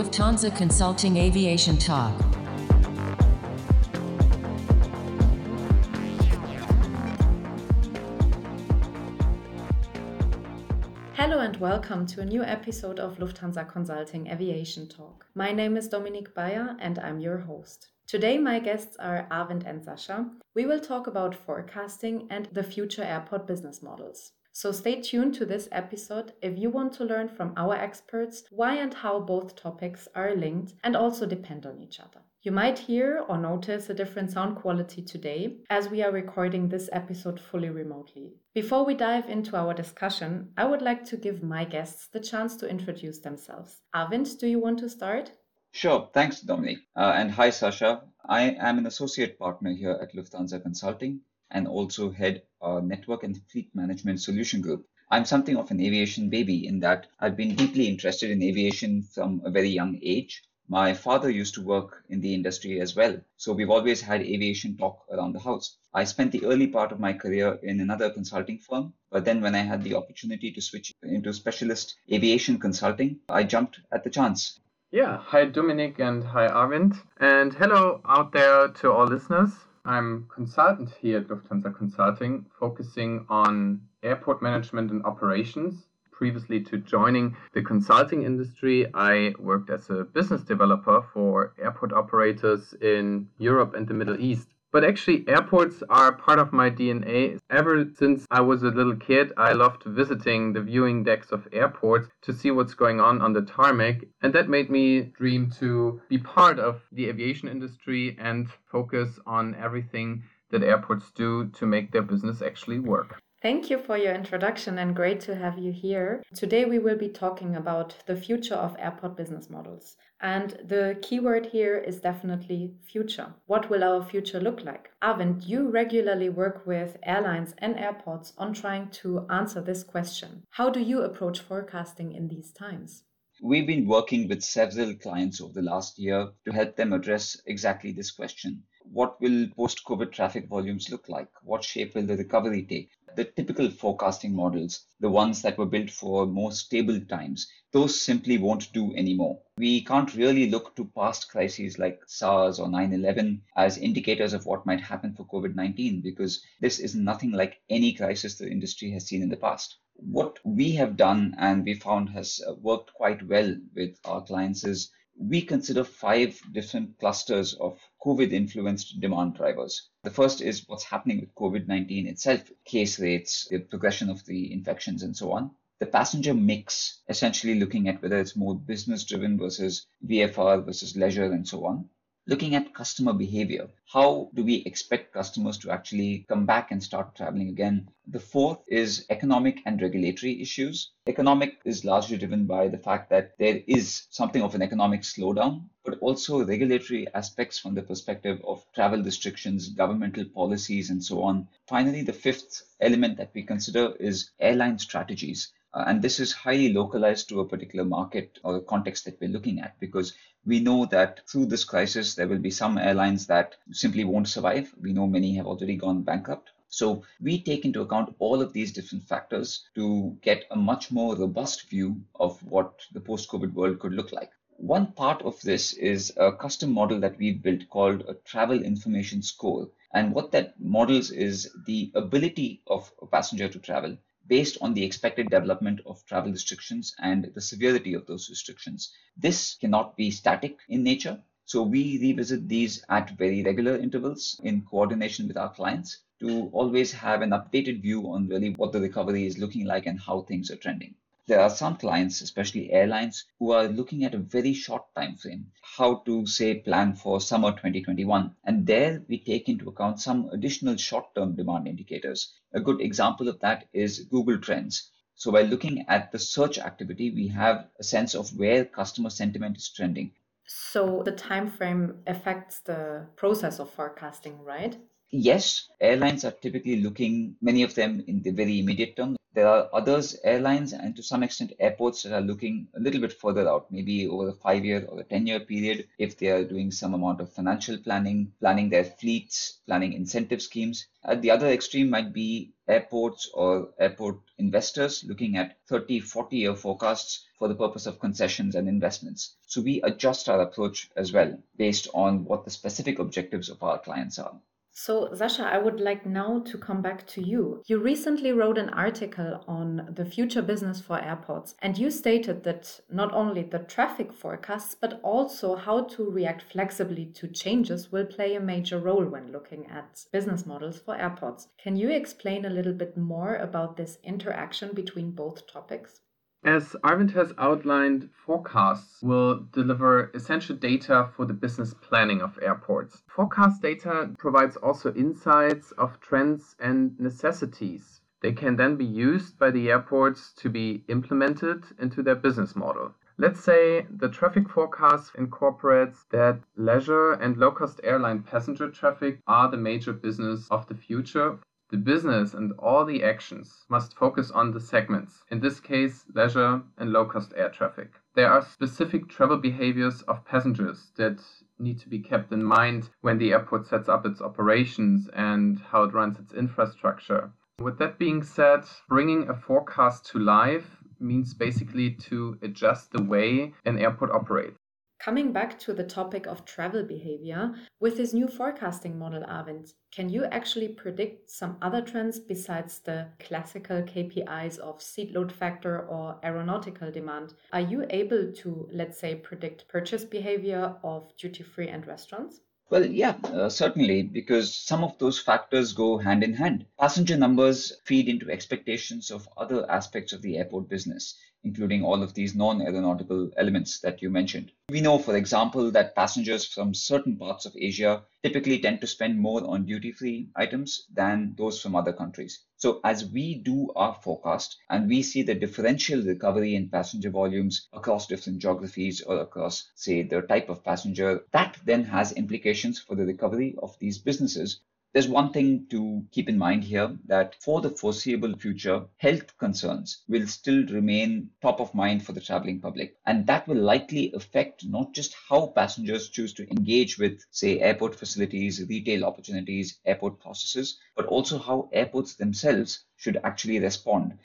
Lufthansa Consulting Aviation Talk. Hello and welcome to a new episode of Lufthansa Consulting Aviation Talk. My name is Dominique Bayer and I'm your host. Today, my guests are Arvind and Sasha. We will talk about forecasting and the future airport business models. So stay tuned to this episode if you want to learn from our experts why and how both topics are linked and also depend on each other. You might hear or notice a different sound quality today as we are recording this episode fully remotely. Before we dive into our discussion, I would like to give my guests the chance to introduce themselves. Arvind, do you want to start? Sure. Thanks, Dominic. Uh, and hi, Sasha. I am an associate partner here at Lufthansa Consulting and also head a network and fleet management solution group. I'm something of an aviation baby in that I've been deeply interested in aviation from a very young age. My father used to work in the industry as well, so we've always had aviation talk around the house. I spent the early part of my career in another consulting firm, but then when I had the opportunity to switch into specialist aviation consulting, I jumped at the chance. Yeah, hi Dominic and hi Arvind. And hello out there to all listeners. I'm consultant here at Lufthansa Consulting, focusing on airport management and operations. Previously to joining the consulting industry, I worked as a business developer for airport operators in Europe and the Middle East. But actually, airports are part of my DNA. Ever since I was a little kid, I loved visiting the viewing decks of airports to see what's going on on the tarmac. And that made me dream to be part of the aviation industry and focus on everything that airports do to make their business actually work. Thank you for your introduction and great to have you here. Today we will be talking about the future of airport business models. And the keyword here is definitely future. What will our future look like? Arvind, you regularly work with airlines and airports on trying to answer this question. How do you approach forecasting in these times? We've been working with several clients over the last year to help them address exactly this question. What will post COVID traffic volumes look like? What shape will the recovery take? The typical forecasting models, the ones that were built for more stable times, those simply won't do anymore. We can't really look to past crises like SARS or 9 11 as indicators of what might happen for COVID 19 because this is nothing like any crisis the industry has seen in the past what we have done and we found has uh, worked quite well with our clients is we consider five different clusters of COVID influenced demand drivers. The first is what's happening with COVID 19 itself, case rates, the progression of the infections, and so on. The passenger mix, essentially looking at whether it's more business driven versus VFR versus leisure, and so on looking at customer behavior. How do we expect customers to actually come back and start traveling again? The fourth is economic and regulatory issues. Economic is largely driven by the fact that there is something of an economic slowdown, but also regulatory aspects from the perspective of travel restrictions, governmental policies, and so on. Finally, the fifth element that we consider is airline strategies. Uh, and this is highly localized to a particular market or context that we're looking at because we know that through this crisis, there will be some airlines that simply won't survive. We know many have already gone bankrupt. So we take into account all of these different factors to get a much more robust view of what the post COVID world could look like. One part of this is a custom model that we've built called a travel information score. And what that models is the ability of a passenger to travel based on the expected development of travel restrictions and the severity of those restrictions. This cannot be static in nature. So we revisit these at very regular intervals in coordination with our clients to always have an updated view on really what the recovery is looking like and how things are trending. There are some clients, especially airlines, who are looking at a very short time frame, how to say plan for summer 2021. And there we take into account some additional short-term demand indicators. A good example of that is Google Trends. So by looking at the search activity, we have a sense of where customer sentiment is trending. So the time frame affects the process of forecasting, right? Yes, airlines are typically looking, many of them in the very immediate term. There are others, airlines, and to some extent airports that are looking a little bit further out, maybe over a five year or a 10 year period, if they are doing some amount of financial planning, planning their fleets, planning incentive schemes. At the other extreme might be airports or airport investors looking at 30, 40 year forecasts for the purpose of concessions and investments. So we adjust our approach as well based on what the specific objectives of our clients are. So, Sasha, I would like now to come back to you. You recently wrote an article on the future business for airports, and you stated that not only the traffic forecasts, but also how to react flexibly to changes will play a major role when looking at business models for airports. Can you explain a little bit more about this interaction between both topics? As Arvind has outlined, forecasts will deliver essential data for the business planning of airports. Forecast data provides also insights of trends and necessities. They can then be used by the airports to be implemented into their business model. Let's say the traffic forecast incorporates that leisure and low cost airline passenger traffic are the major business of the future the business and all the actions must focus on the segments, in this case, leisure and low cost air traffic. There are specific travel behaviors of passengers that need to be kept in mind when the airport sets up its operations and how it runs its infrastructure. With that being said, bringing a forecast to life means basically to adjust the way an airport operates. Coming back to the topic of travel behavior, with this new forecasting model, Arvind, can you actually predict some other trends besides the classical KPIs of seat load factor or aeronautical demand? Are you able to, let's say, predict purchase behavior of duty free and restaurants? Well, yeah, uh, certainly, because some of those factors go hand in hand. Passenger numbers feed into expectations of other aspects of the airport business including all of these non-aeronautical elements that you mentioned. We know, for example, that passengers from certain parts of Asia typically tend to spend more on duty-free items than those from other countries. So as we do our forecast and we see the differential recovery in passenger volumes across different geographies or across, say, the type of passenger, that then has implications for the recovery of these businesses there's one thing to keep in mind here that for the foreseeable future, health concerns will still remain top of mind for the traveling public. And that will likely affect not just how passengers choose to engage with, say, airport facilities, retail opportunities, airport processes, but also how airports themselves should actually respond.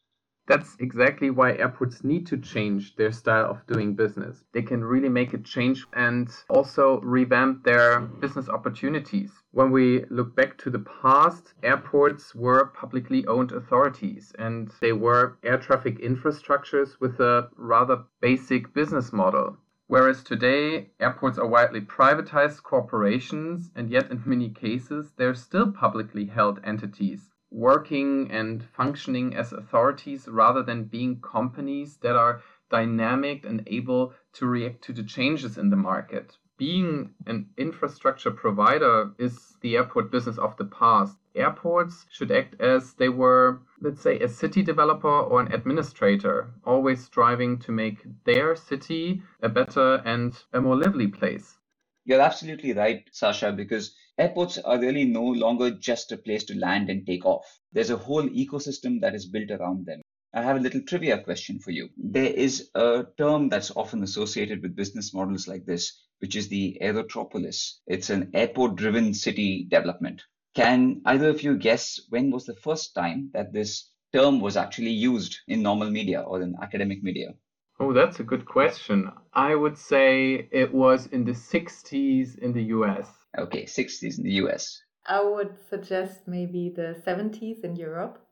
That's exactly why airports need to change their style of doing business. They can really make a change and also revamp their business opportunities. When we look back to the past, airports were publicly owned authorities and they were air traffic infrastructures with a rather basic business model. Whereas today, airports are widely privatized corporations, and yet in many cases, they're still publicly held entities working and functioning as authorities rather than being companies that are dynamic and able to react to the changes in the market. Being an infrastructure provider is the airport business of the past. Airports should act as they were, let's say, a city developer or an administrator, always striving to make their city a better and a more lively place. You're absolutely right, Sasha, because airports are really no longer just a place to land and take off. There's a whole ecosystem that is built around them. I have a little trivia question for you. There is a term that's often associated with business models like this, which is the aerotropolis. It's an airport driven city development. Can either of you guess when was the first time that this term was actually used in normal media or in academic media? Oh, that's a good question. I would say it was in the 60s in the US. Okay, 60s in the US. I would suggest maybe the 70s in Europe.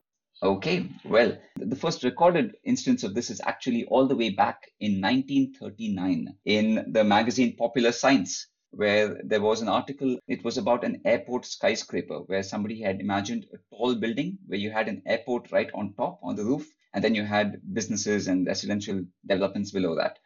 Okay, well, the first recorded instance of this is actually all the way back in 1939 in the magazine Popular Science, where there was an article. It was about an airport skyscraper where somebody had imagined a tall building where you had an airport right on top on the roof and then you had businesses and residential developments below that.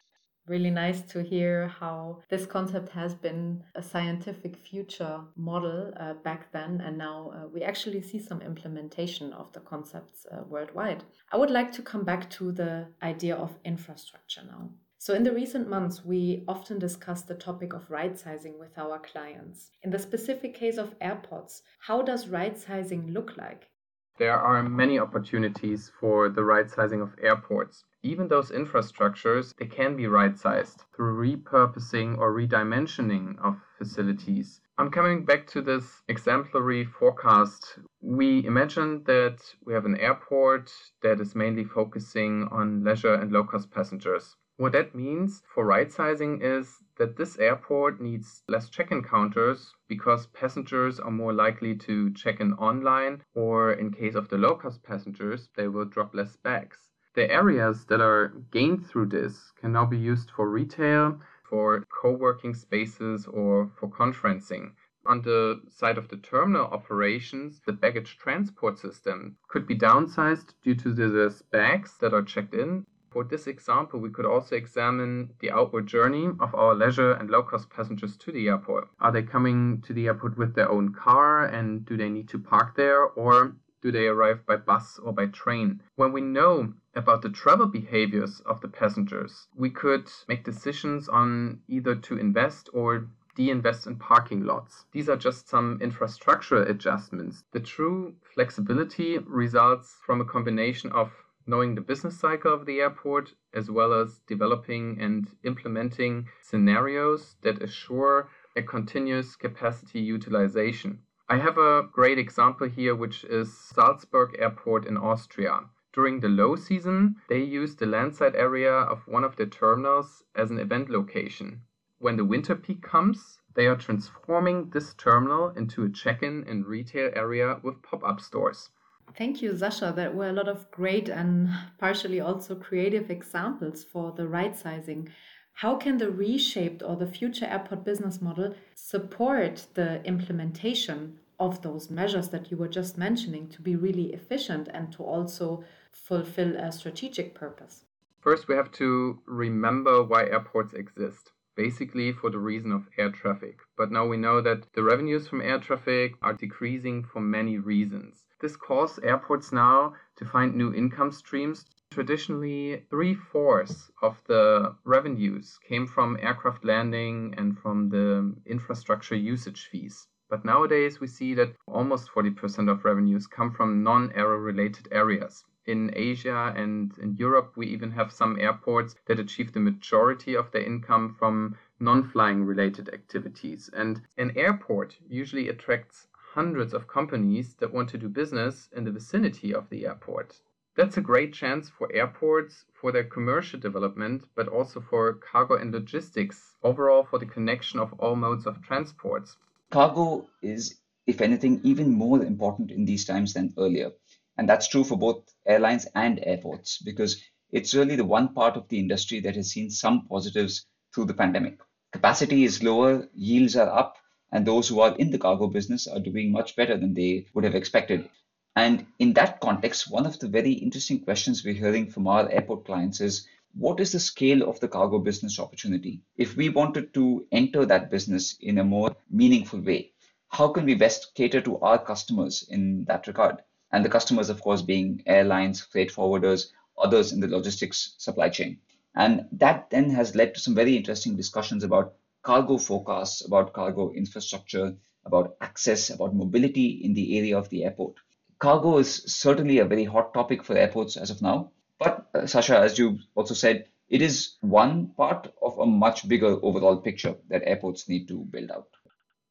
Really nice to hear how this concept has been a scientific future model uh, back then, and now uh, we actually see some implementation of the concepts uh, worldwide. I would like to come back to the idea of infrastructure now. So, in the recent months, we often discuss the topic of right sizing with our clients. In the specific case of airports, how does right sizing look like? There are many opportunities for the right sizing of airports. Even those infrastructures, they can be right sized through repurposing or redimensioning of facilities. I'm coming back to this exemplary forecast. We imagine that we have an airport that is mainly focusing on leisure and low cost passengers. What that means for right sizing is that this airport needs less check in counters because passengers are more likely to check in online, or in case of the low cost passengers, they will drop less bags. The areas that are gained through this can now be used for retail, for co working spaces, or for conferencing. On the side of the terminal operations, the baggage transport system could be downsized due to the bags that are checked in for this example, we could also examine the outward journey of our leisure and low cost passengers to the airport. Are they coming to the airport with their own car and do they need to park there or do they arrive by bus or by train? When we know about the travel behaviors of the passengers, we could make decisions on either to invest or de-invest in parking lots. These are just some infrastructural adjustments. The true flexibility results from a combination of knowing the business cycle of the airport, as well as developing and implementing scenarios that assure a continuous capacity utilization. I have a great example here, which is Salzburg Airport in Austria. During the low season, they use the landside area of one of the terminals as an event location. When the winter peak comes, they are transforming this terminal into a check in and retail area with pop up stores. Thank you, Sasha. There were a lot of great and partially also creative examples for the right sizing. How can the reshaped or the future airport business model support the implementation of those measures that you were just mentioning to be really efficient and to also fulfill a strategic purpose? First, we have to remember why airports exist basically for the reason of air traffic. But now we know that the revenues from air traffic are decreasing for many reasons. This caused airports now to find new income streams. Traditionally, three fourths of the revenues came from aircraft landing and from the infrastructure usage fees. But nowadays, we see that almost 40% of revenues come from non aero related areas. In Asia and in Europe, we even have some airports that achieve the majority of their income from non flying related activities. And an airport usually attracts hundreds of companies that want to do business in the vicinity of the airport. That's a great chance for airports for their commercial development, but also for cargo and logistics, overall for the connection of all modes of transports. Cargo is, if anything, even more important in these times than earlier. And that's true for both airlines and airports because it's really the one part of the industry that has seen some positives through the pandemic. Capacity is lower, yields are up, and those who are in the cargo business are doing much better than they would have expected. And in that context, one of the very interesting questions we're hearing from our airport clients is what is the scale of the cargo business opportunity? If we wanted to enter that business in a more meaningful way, how can we best cater to our customers in that regard? And the customers, of course, being airlines, freight forwarders, others in the logistics supply chain. And that then has led to some very interesting discussions about cargo forecasts, about cargo infrastructure, about access, about mobility in the area of the airport. Cargo is certainly a very hot topic for airports as of now. But, uh, Sasha, as you also said, it is one part of a much bigger overall picture that airports need to build out.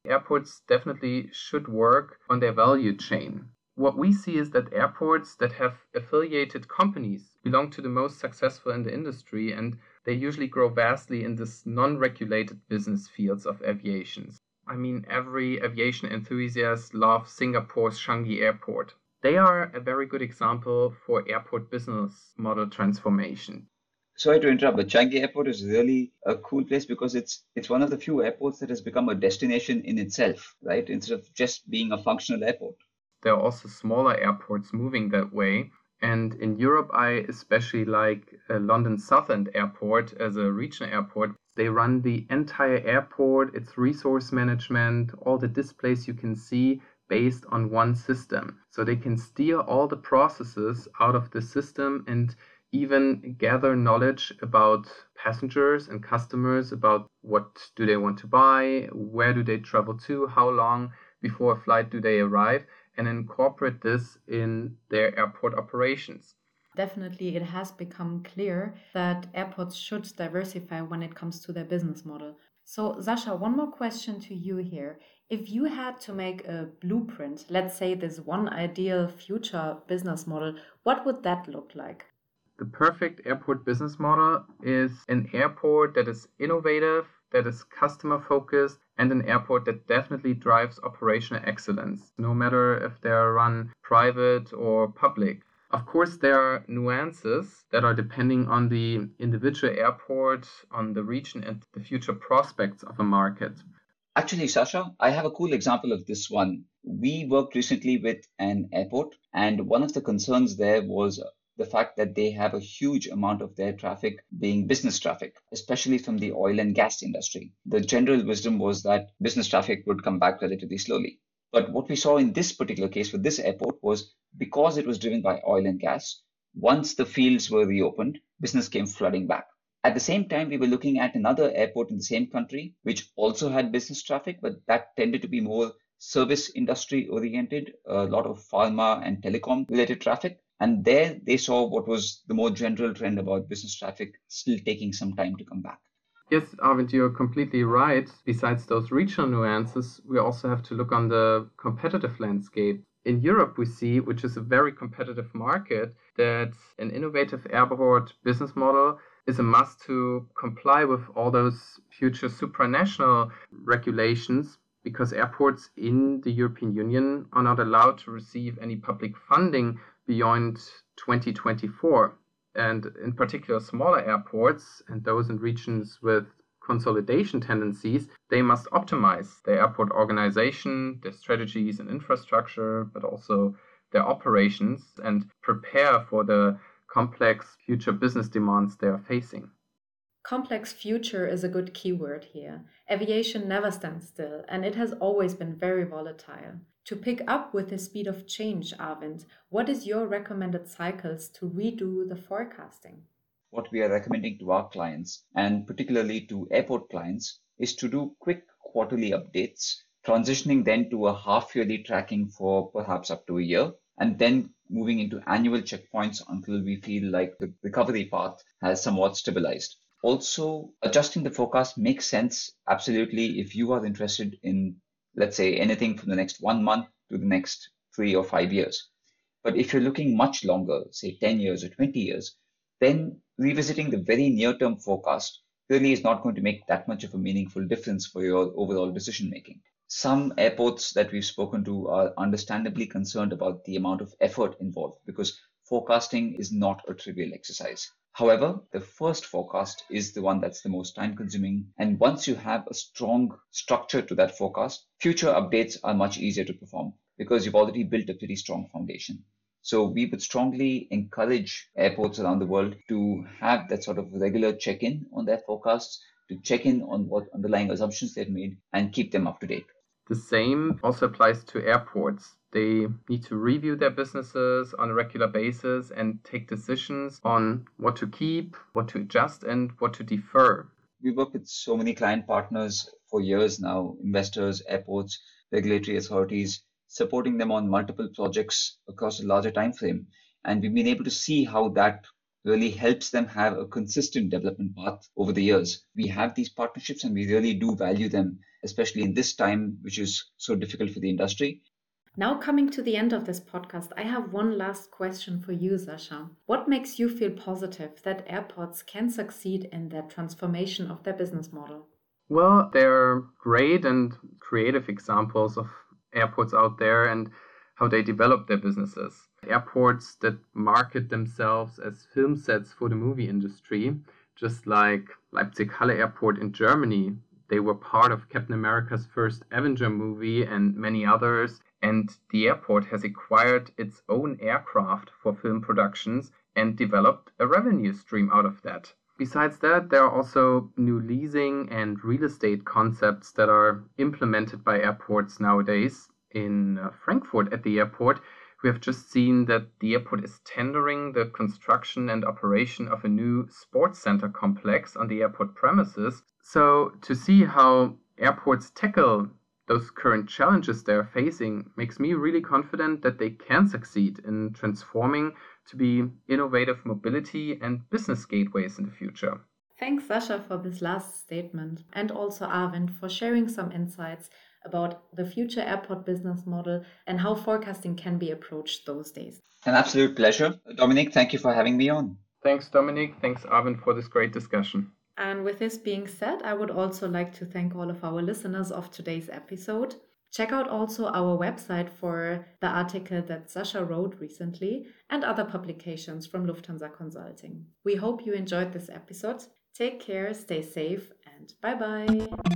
Airports definitely should work on their value chain. What we see is that airports that have affiliated companies belong to the most successful in the industry and they usually grow vastly in this non-regulated business fields of aviation. I mean, every aviation enthusiast loves Singapore's Changi Airport. They are a very good example for airport business model transformation. Sorry to interrupt, but Changi Airport is really a cool place because it's it's one of the few airports that has become a destination in itself, right? Instead of just being a functional airport. There are also smaller airports moving that way, and in Europe, I especially like uh, London Southend Airport as a regional airport. They run the entire airport, its resource management, all the displays you can see based on one system. So they can steer all the processes out of the system and even gather knowledge about passengers and customers about what do they want to buy, where do they travel to, how long before a flight do they arrive and incorporate this in their airport operations. Definitely, it has become clear that airports should diversify when it comes to their business model. So, Sasha, one more question to you here. If you had to make a blueprint, let's say this one ideal future business model, what would that look like? The perfect airport business model is an airport that is innovative, that is customer focused, and an airport that definitely drives operational excellence, no matter if they are run private or public. Of course, there are nuances that are depending on the individual airport, on the region, and the future prospects of a market. Actually, Sasha, I have a cool example of this one. We worked recently with an airport, and one of the concerns there was the fact that they have a huge amount of their traffic being business traffic, especially from the oil and gas industry. The general wisdom was that business traffic would come back relatively slowly. But what we saw in this particular case with this airport was because it was driven by oil and gas, once the fields were reopened, business came flooding back. At the same time, we were looking at another airport in the same country, which also had business traffic, but that tended to be more service industry oriented, a lot of pharma and telecom related traffic. And there they saw what was the more general trend about business traffic still taking some time to come back. Yes, Arvind, you're completely right. Besides those regional nuances, we also have to look on the competitive landscape. In Europe, we see, which is a very competitive market, that an innovative airport business model is a must to comply with all those future supranational regulations because airports in the European Union are not allowed to receive any public funding beyond 2024. And in particular, smaller airports and those in regions with consolidation tendencies, they must optimize their airport organization, their strategies and infrastructure, but also their operations and prepare for the complex future business demands they are facing. Complex future is a good keyword here. Aviation never stands still, and it has always been very volatile. To pick up with the speed of change, Arvind, what is your recommended cycles to redo the forecasting? What we are recommending to our clients, and particularly to airport clients, is to do quick quarterly updates, transitioning then to a half yearly tracking for perhaps up to a year, and then moving into annual checkpoints until we feel like the recovery path has somewhat stabilized. Also, adjusting the forecast makes sense absolutely if you are interested in let's say anything from the next one month to the next three or five years. But if you're looking much longer, say 10 years or 20 years, then revisiting the very near term forecast really is not going to make that much of a meaningful difference for your overall decision making. Some airports that we've spoken to are understandably concerned about the amount of effort involved because forecasting is not a trivial exercise. However, the first forecast is the one that's the most time consuming. And once you have a strong structure to that forecast, future updates are much easier to perform because you've already built a pretty strong foundation. So we would strongly encourage airports around the world to have that sort of regular check-in on their forecasts, to check in on what underlying assumptions they've made and keep them up to date. The same also applies to airports. They need to review their businesses on a regular basis and take decisions on what to keep, what to adjust, and what to defer. We work with so many client partners for years now investors, airports, regulatory authorities, supporting them on multiple projects across a larger time frame. And we've been able to see how that really helps them have a consistent development path over the years. We have these partnerships and we really do value them, especially in this time, which is so difficult for the industry. Now, coming to the end of this podcast, I have one last question for you, Sasha. What makes you feel positive that airports can succeed in their transformation of their business model? Well, there are great and creative examples of airports out there and how they develop their businesses. Airports that market themselves as film sets for the movie industry, just like Leipzig Halle Airport in Germany. They were part of Captain America's first Avenger movie and many others and the airport has acquired its own aircraft for film productions and developed a revenue stream out of that. Besides that, there are also new leasing and real estate concepts that are implemented by airports nowadays. In uh, Frankfurt at the airport, we have just seen that the airport is tendering the construction and operation of a new sports center complex on the airport premises. So, to see how airports tackle those current challenges they're facing makes me really confident that they can succeed in transforming to be innovative mobility and business gateways in the future. Thanks, Sasha, for this last statement, and also Arvind for sharing some insights about the future airport business model and how forecasting can be approached those days. An absolute pleasure. Dominic, thank you for having me on. Thanks, Dominic. Thanks, Arvind, for this great discussion. And with this being said, I would also like to thank all of our listeners of today's episode. Check out also our website for the article that Sasha wrote recently and other publications from Lufthansa Consulting. We hope you enjoyed this episode. Take care, stay safe, and bye bye.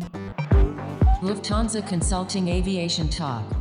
Lufthansa Consulting Aviation Talk.